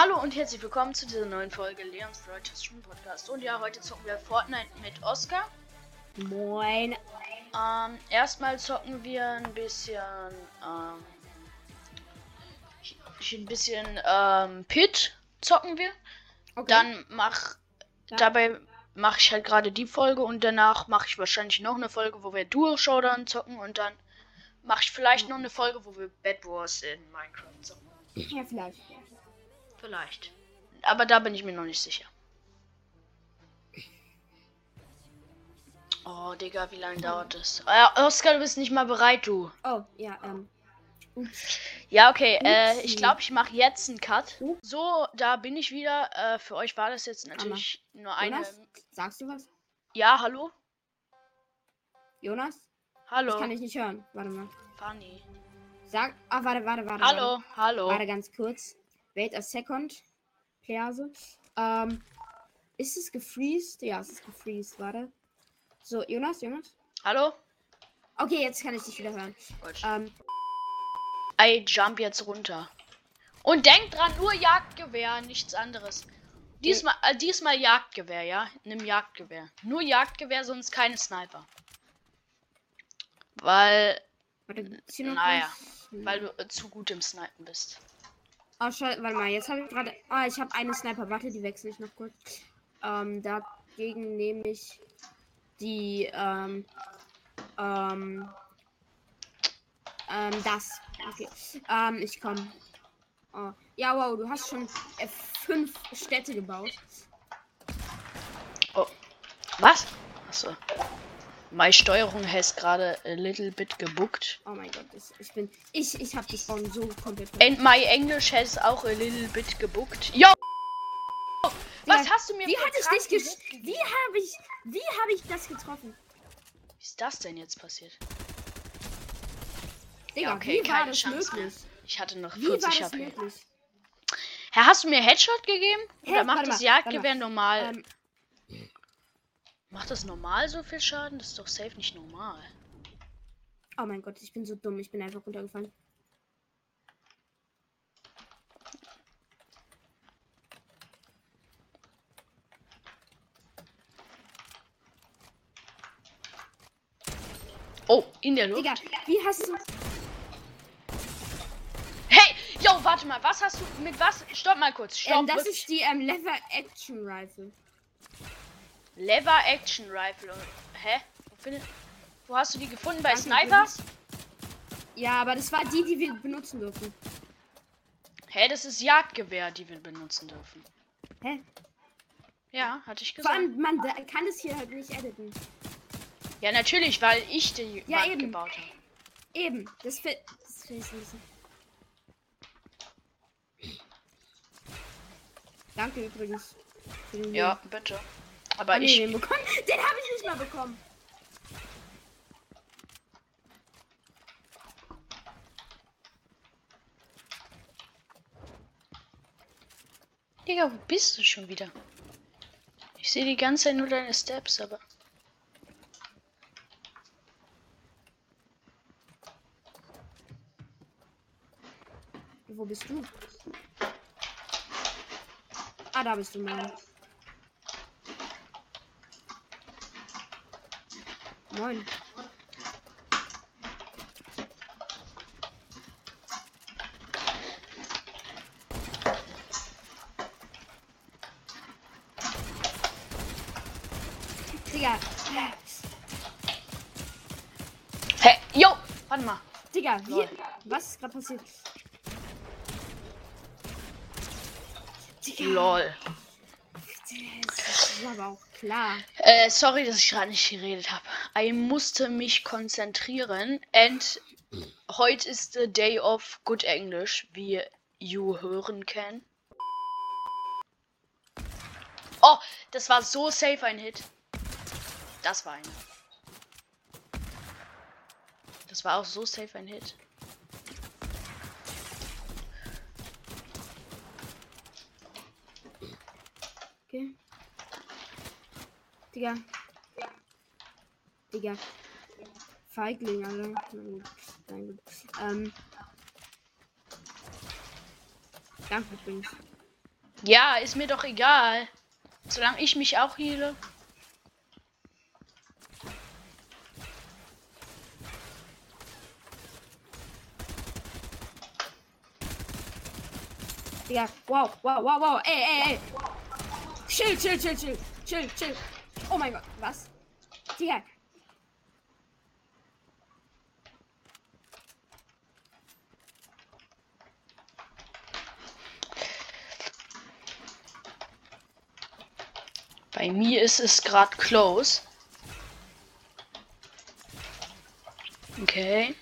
hallo und herzlich willkommen zu dieser neuen Folge Leons Deutsches Stream Podcast. Und ja, heute zocken wir Fortnite mit Oscar. Moin. Ähm, erstmal zocken wir ein bisschen, ähm, ein bisschen, ähm, Pit zocken wir. Okay. Dann mach, Ja. dabei mache ich halt gerade die Folge und danach mache ich wahrscheinlich noch eine Folge, wo wir Duo Showdown zocken und dann mache ich vielleicht noch eine Folge, wo wir Bad Wars in Minecraft zocken. Ja, vielleicht. Vielleicht. Aber da bin ich mir noch nicht sicher. Oh, Digga, wie lange dauert das? Ah, Oskar, du bist nicht mal bereit, du. Oh, ja, ähm. Ja, okay. Äh, ich glaube, ich mache jetzt einen Cut. So, da bin ich wieder. Äh, für euch war das jetzt natürlich nur eine. Jonas, sagst du was? Ja, hallo? Jonas? Ich Hallo. kann dich nicht hören. Warte mal. Fanny. Sag. Ah, warte, warte, warte. Hallo, Warte, hallo. warte ganz kurz. Wait a second. Perse. Ähm. Ist es gefreezed? Ja, es ist gefreezed. Warte. So, Jonas, Jonas? Hallo? Okay, jetzt kann ich dich wieder hören. Gut. Ähm, I jump jetzt runter. Und denkt dran, nur Jagdgewehr, nichts anderes. Diesmal, äh, diesmal Jagdgewehr, ja? Nimm Jagdgewehr. Nur Jagdgewehr, sonst keine Sniper. Weil, warte, Naja, weil du äh, zu gut im Snipen bist. Oh, schau, warte mal, jetzt habe ich gerade. Ah, ich habe eine Sniper. Warte, die wechsle ich noch kurz. Ähm, dagegen nehme ich die, ähm, ähm, ähm, das. Okay. Ähm, ich komme. Oh. Ja, wow, du hast schon äh, fünf Städte gebaut. Oh. Was? Meine Steuerung has gerade a little bit gebuckt. Oh mein Gott, ich bin. Ich, ich habe die Spawn so komplett. And my English has auch a little bit gebuckt. Yo! Was Ja, hast du mir Wie hatte ich dich gesch Wie habe ich. Wie habe ich das getroffen? Wie ist das denn jetzt passiert? Digga, okay, wie keine Chance möglich? Ich hatte noch Wie war 40 das HP. Herr, hast du mir Headshot gegeben? Hä? Oder macht das mal, Jagdgewehr normal? Ähm, Macht das normal so viel Schaden? Das ist doch safe nicht normal. Oh mein Gott, ich bin so dumm. Ich bin einfach runtergefallen. Oh, in der Luft. Digga, wie hast du. Hey, yo, warte mal, was hast du mit was? Stopp mal kurz. Stopp. Ähm, das wirklich. ist die ähm, Lever Action Rifle. Lever Action Rifle. Hä? Wo, findet, wo hast du die gefunden? Bei Snipers? Ja, aber das war die, die wir benutzen dürfen. Hä, das ist Jagdgewehr, die wir benutzen dürfen. Hä? Ja, hatte ich Vor gesagt. allem, man kann es hier halt nicht editen. Ja, natürlich, weil ich die Ja, Wand eben. gebaut habe. Eben. Das finde das find ich ein bisschen. Danke übrigens. Ja, bitte. Aber nee, ich. den bekommen. Den habe ich nicht mal bekommen. Digga, wo bist du schon wieder? Ich sehe die ganze Zeit nur deine Steps, aber. Wo bist du? Ah, da bist du, Mann. Moin. Digga, Hä? Yo! Warte mal. Digga, wie, was ist gerade passiert? Digga, Lol. das war aber auch klar. Äh, sorry, dass ich gerade nicht geredet habe. Ich musste mich konzentrieren. And heute ist the day of good English, wie you hören can. Oh, das war so safe ein Hit. Das war einer. Das war auch so safe ein Hit. Okay. Digga. Digga. Feigling, Alter. Na gut. Ähm. Danke übrigens. Ja, ist mir doch egal. Solange ich mich auch heile. Digga, wow, wow, wow, wow. Ey, ey, ey. Chill, chill, chill, chill. Chill, chill. Oh mein Gott, was? Digga. Bei mir ist es gerade close. Okay.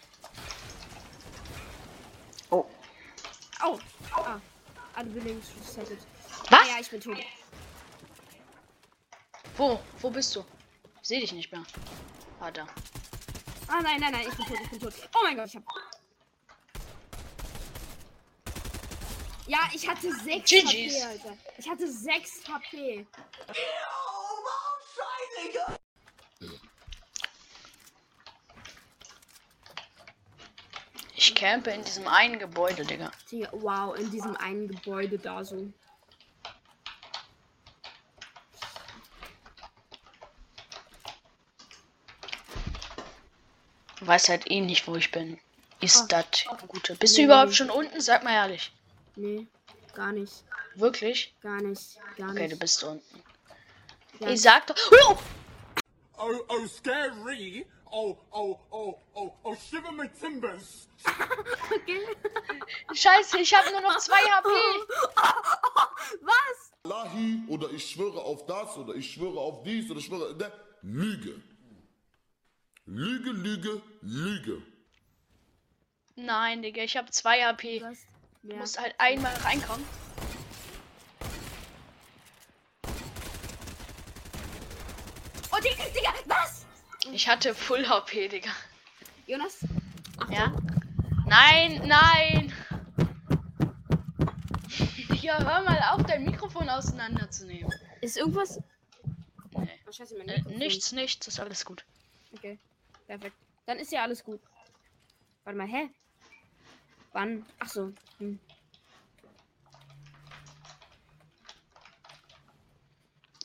Oh. Oh. Ah. Alle Billings resettet. Was? Ah, ja, ich bin tot. Wo? Wo bist du? Ich sehe dich nicht mehr. Ah, da. Ah, nein, nein, nein, ich bin tot, ich bin tot. Oh mein Gott, ich hab. Ja, ich hatte 6 GG's. HP, Alter. Ich hatte 6 HP. Ich campe in diesem einen Gebäude, Digga. Digga, wow, in diesem einen Gebäude da so. Du weißt halt eh nicht, wo ich bin. Ist das Gute. Bist du Nee. überhaupt schon unten? Sag mal ehrlich. Nee, gar nicht. Wirklich? Gar nicht. Gar Okay, nicht. du bist unten. Ja. Ich sag doch. Oh! Oh, oh, scary. Oh, oh, oh, oh, oh, shiver my timbers. Okay. Scheiße, ich habe nur noch 2 HP. Was? Lahi oder ich schwöre auf das oder ich schwöre auf dies oder ich schwöre. Ne? Lüge. Lüge, Lüge, Lüge. Nein, Digga, ich habe 2 HP. Du musst halt einmal reinkommen. Oh, Digga, Digga, was? Ich hatte Full HP, Digga. Jonas? Ja? Nein, nein! Ja, hör mal auf, dein Mikrofon auseinanderzunehmen. Ist irgendwas? Nee. Oh, scheiße, Äh, nichts, nichts, ist alles gut. Okay, perfekt. Dann ist ja alles gut. Warte mal, hä? Wann? Ach so. Hm.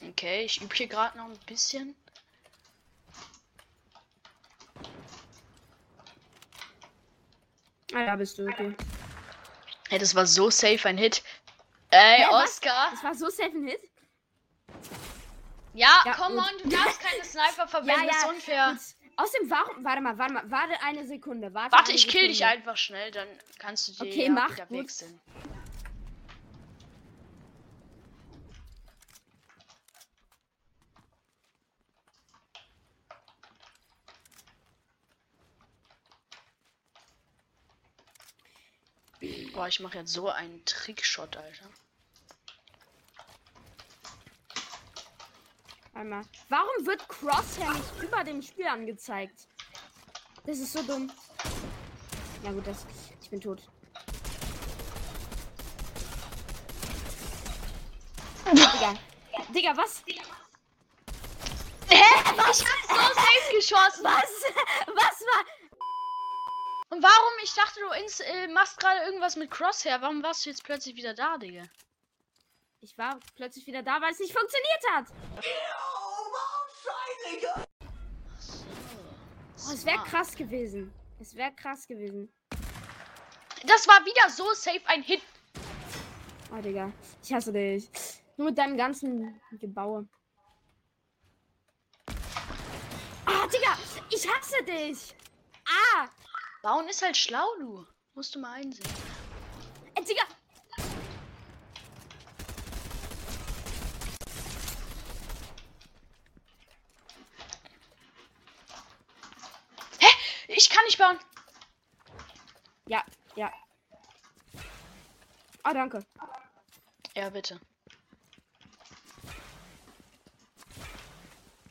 Okay, ich übe hier gerade noch ein bisschen. Ah, da bist du, okay. Hey, das war so safe ein Hit. Ey, Hä, was? Oscar. Das war so safe ein Hit. Ja, Ja, komm on, du darfst keine Sniper verwenden, ist unfair. gut. Außerdem, warum? Warte mal, warte mal, warte eine Sekunde. Warte, Warte, eine ich kill dich Sekunde. einfach schnell, dann kannst du dir Okay, ja mach, wieder gut. Boah, ich mache jetzt so einen Trickshot, Alter. Warte mal. Warum wird Crosshair nicht über dem Spiel angezeigt? Das ist so dumm. Ja gut, das. Ich bin tot. Digga. Digga, was? Hä? Ich hab so safe geschossen. Was? Was war? Und warum? Ich dachte, du ins, äh, machst gerade irgendwas mit Crosshair. Warum warst du jetzt plötzlich wieder da, Digga? Ich war plötzlich wieder da, weil es nicht funktioniert hat. Oh, es wäre krass gewesen. Es wäre krass gewesen. Das war wieder so safe ein Hit. Oh, Digga. Ich hasse dich. Nur mit deinem ganzen Gebaue. Ah, Digga. Ich hasse dich. Ah. Bauen ist halt schlau, du. Musst du mal einsehen. Äh, Digga. Ich kann nicht bauen. Ja, ja. Ah, danke. Ja, bitte.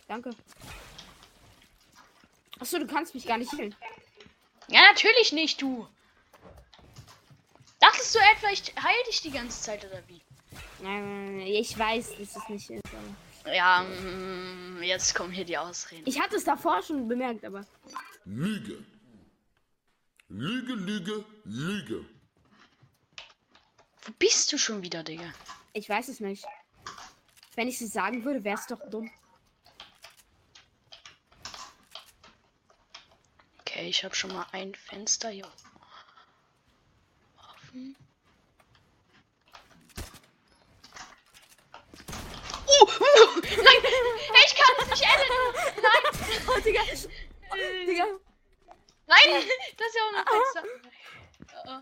Danke. Achso, du kannst mich gar nicht hilfen. Ja, natürlich nicht, du. Dachtest du etwa, ich heil dich die ganze Zeit oder wie? Nein, ich weiß, dass es nicht ist. Aber Ja, mm, jetzt kommen hier die Ausreden. ich hatte es davor schon bemerkt, aber. Lüge. Lüge, Lüge, Lüge. Wo bist du schon wieder, Digga? Ich weiß es nicht. Wenn ich es sagen würde, wäre es doch dumm. Okay, ich habe schon mal ein Fenster hier offen. Uh, uh, nein, ich kann es nicht editen. Nein, Oh, Digga. Digga. nein, das ist ja auch ein Fenster. Oh, oh.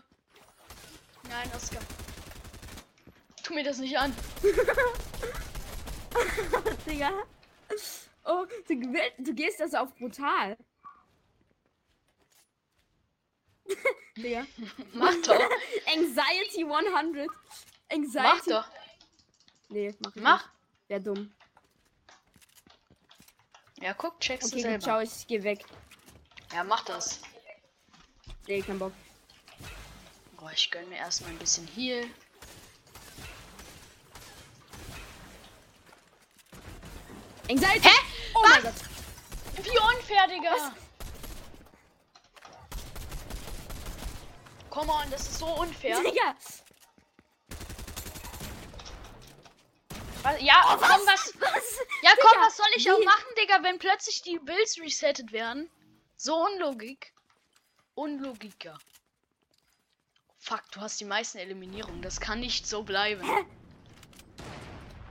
Nein, Oscar. Tu mir das nicht an. Digga. Oh, du, du gehst das auf brutal. Digga. Mach doch, Anxiety 100. Anxiety. mach doch, Nee, mach ich mach. nicht. Wär dumm. Ja, guck, checkst Okay, du selber. ciao, ich geh weg. Ja, mach das. Nee, kein Bock. Oh, ich gönn mir erstmal ein bisschen Heal. Anxiety. Hä? Oh Was? mein Gott. Wie unfair, Digga! Come on, das ist so unfair. Digga. Was- Ja, komm, was. Was? Ja, komm, Digga, was soll ich auch wie? machen, Digga, wenn plötzlich die Builds resettet werden? So unlogik. Unlogiker. Fuck, du hast die meisten Eliminierungen. Das kann nicht so bleiben.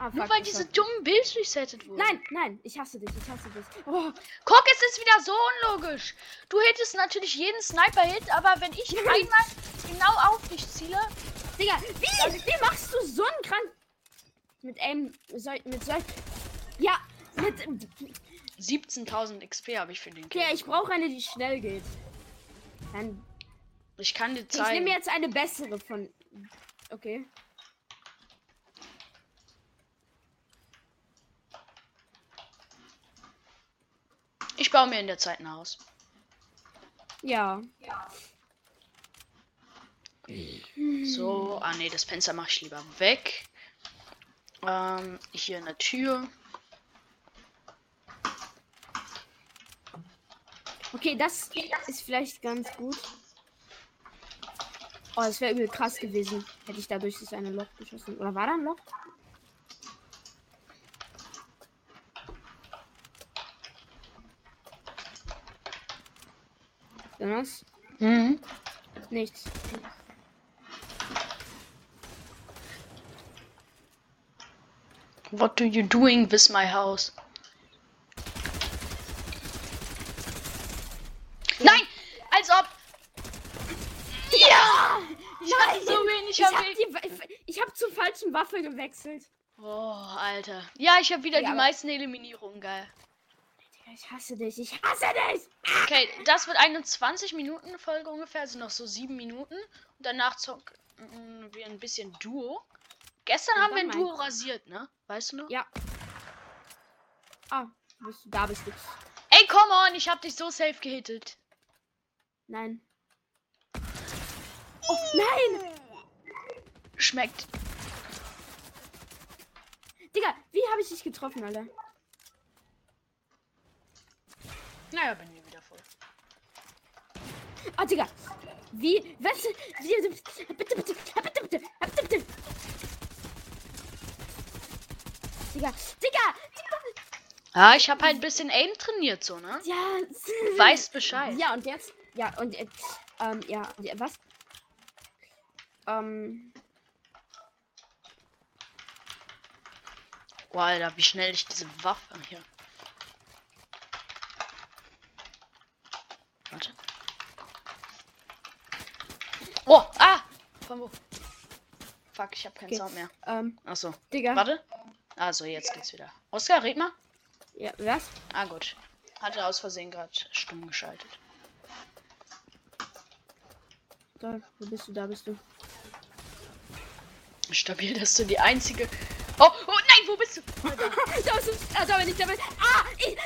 Ah, Nur weil ich diese dummen Builds resettet wurden. Nein, nein, ich hasse dich, ich hasse dich. Oh, Guck, es ist wieder so unlogisch. Du hättest natürlich jeden Sniper-Hit, aber wenn ich einmal genau auf dich ziele, Digga, wie, wie machst du so einen krank... Mit Aim, soll, mit soll... Ja, mit... 17.000 XP habe ich für den Kill. Okay, ich brauche eine, die schnell geht. Dann, Ich kann dir ich zeigen. nehme jetzt eine bessere von... Okay. Ich baue mir in der Zeit ein Haus. Ja. So, ah nee, das Fenster mache ich lieber weg. Ähm, hier eine Tür. Okay, das ist vielleicht ganz gut. Oh, das wäre übel krass gewesen. Hätte ich dadurch das eine Loch geschossen. Oder war da ein Loch? Jonas? Mhm. Nichts. What do you doing with my house? Nein! Als ob! Ja! Ich hatte so wenig Ich hab, die, ich hab zur falschen Waffe gewechselt. Oh, Alter. Ja, ich habe wieder Ja, die meisten Eliminierungen, geil. Ich hasse dich. Ich hasse dich. Okay, das wird eine 20 Minuten Folge ungefähr, also noch so sieben Minuten. Und danach zocken wir ein bisschen Duo. Gestern haben wir ein Duo rasiert, ne? Weißt du noch? Ja. Ah, bist du, da bist du. Ey, come on, ich hab dich so safe gehittet. Nein. Oh, nein! Schmeckt. Digga, wie habe ich dich getroffen, Alter? Naja, bin hier wieder voll. Oh, Digga. Wie? Was? Wie? Bitte, bitte. Bitte, bitte. Bitte, bitte. Digga. Digga. Ja, ich habe halt ein bisschen Aim trainiert, so, ne? Ja. Weiß Bescheid. Ja, und jetzt? Ja, und jetzt. Ähm, ja. und Was? Ähm. Boah, Alter, wie schnell ich diese Waffe hier. Warte. Oh, ah! Von wo? Fuck, ich habe keinen. Sound mehr. Ähm, Achso. Digga. Warte. Also, jetzt geht's wieder. Oskar, red mal. Ja, was? Ah, gut. Hatte aus Versehen gerade stumm geschaltet. Da, wo bist du? Da bist du. Stabil, dass du die einzige. Oh, oh nein, wo bist du? da bist du. Ah, da bin ich, da bin ich. Ah! Ich,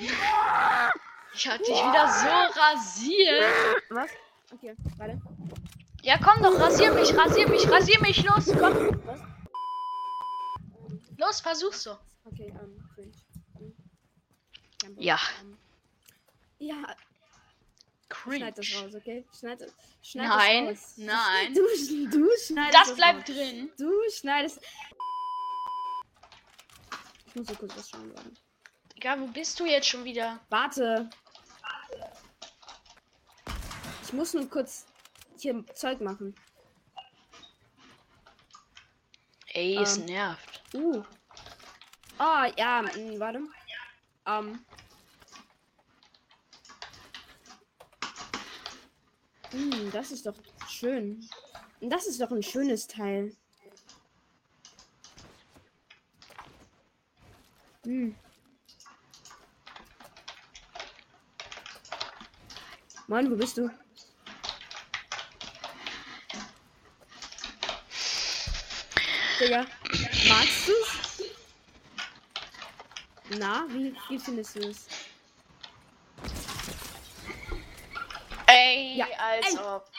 Ich hatte dich wieder so rasiert. was? Okay, warte. Ja, komm doch, rasier mich, rasier mich, rasier mich, los, komm. Was? Los, versuch's so. Okay, ähm, cringe. Ja. Ja. Schneid das Cringe. raus, okay? Schneid, schneid Nein, das raus. nein. Du, du schneidest Das bleibt raus. drin. Du schneidest. Ich muss so kurz was schauen. Warte. Digga, wo bist du jetzt schon wieder? Warte. Ich muss nur kurz hier Zeug machen. Ey, es Ähm. nervt. Uh. Ah, ja, mh, warte. Ähm. Hm, das ist doch schön. Das ist doch ein schönes Teil. Hm. Mann, wo bist du? Digga, magst du's? Na, wie, wie findest du es? Ey, Ja, als ey. ob.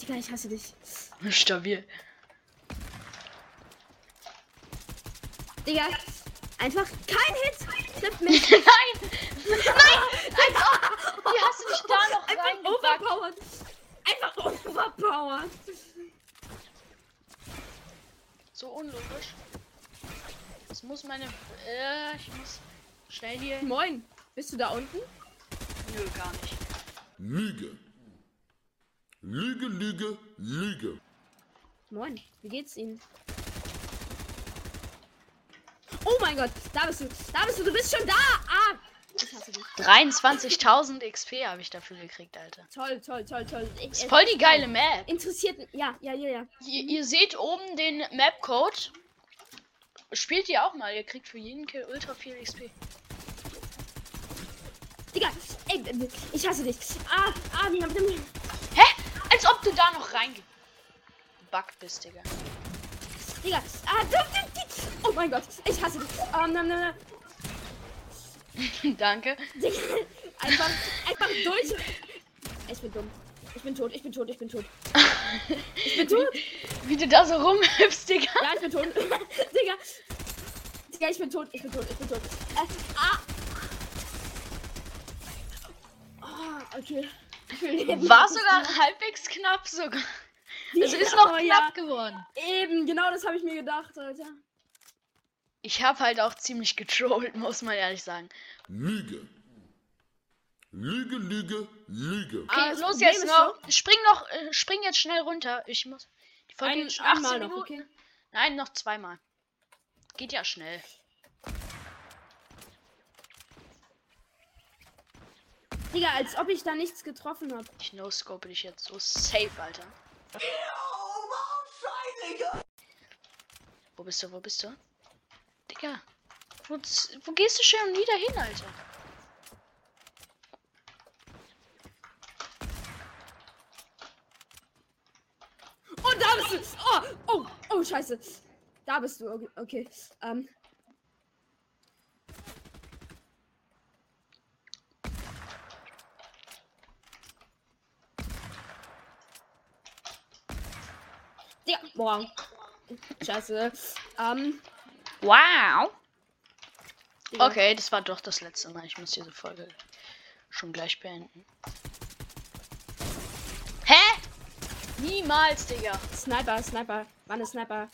Digga, ich hasse dich. Stabil. Digga, einfach kein Hit. Trifft mich. Nein! Nein! Ob! Wie hast du dich da noch Einfach reingepackt? overpowered. Einfach overpowered. So unlogisch. Das muss meine. Äh, ich muss schnell hier. Moin. Bist du da unten? Nö, gar nicht. Lüge. Lüge, Lüge, Lüge. Moin. Wie geht's Ihnen? Oh mein Gott. Da bist du. Da bist du. Du bist schon da. Ah. Ich hasse dich. 23.000 XP habe ich dafür gekriegt, Alter. Toll, toll, toll, toll. Ich, Ist voll die geile Map. Interessiert. Ja, ja, ja, ja. Ihr, ihr seht oben den Map-Code. Spielt ihr auch mal. Ihr kriegt für jeden Kill ultra viel XP. Digga. Ey, äh, ich hasse dich. Ah, ah, nimm, nimm. Hä? Als ob du da noch reingebackt bist, Digga. Digga. Ah, du, du, du. Oh mein Gott. Ich hasse dich. Ah, nein, nein, nein. Danke. Einfach, einfach durch. Ich bin dumm. Ich bin tot, ich bin tot, ich bin tot. Ich bin tot. Wie du da so rumhüpfst, Digga. Ja, ich bin tot. Digga. Digga, ich bin tot, ich bin tot, ich bin tot. Äh, ah. Oh, okay. War sogar halbwegs knapp sogar. Es ist noch aber knapp geworden. Eben, genau das habe ich mir gedacht, Alter. Ich habe halt auch ziemlich getrollt, muss man ehrlich sagen. Lüge. Lüge, Lüge, Lüge. Okay, Ah, los Problem jetzt noch. Spring noch, äh, spring jetzt schnell runter. Ich muss. Die Folge Ein, geht schon 18 einmal noch, Minuten. okay? Nein, noch zweimal. Geht ja schnell. Digga, als ob ich da nichts getroffen habe. Ich no-scope dich jetzt so safe, Alter. Wo bist du? Wo bist du? Digga. Wo, wo gehst du schon wieder hin, Alter? Und da bist du. Oh, oh, oh, scheiße. Da bist du. Okay. okay. Ähm. Ja, boah. Scheiße. Ähm. Wow. Okay, das war doch das letzte Mal. Ich muss diese Folge schon gleich beenden. Hä? Niemals, Digga. Sniper, Sniper. Wann ist Sniper?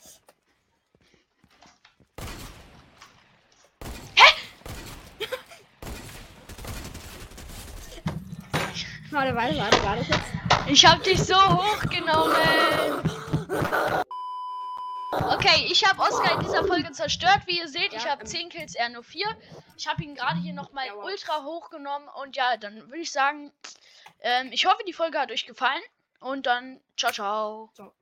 Warte, warte, warte, warte kurz. Ich hab dich so hochgenommen. Okay, ich habe Oscar in dieser Folge zerstört. Wie ihr seht, ich habe ähm. 10 Kills, er nur 4. Ich habe ihn gerade hier nochmal Ja, wow. ultra hochgenommen. Und ja, dann würde ich sagen, ähm, ich hoffe, die Folge hat euch gefallen. Und dann, ciao, ciao. So.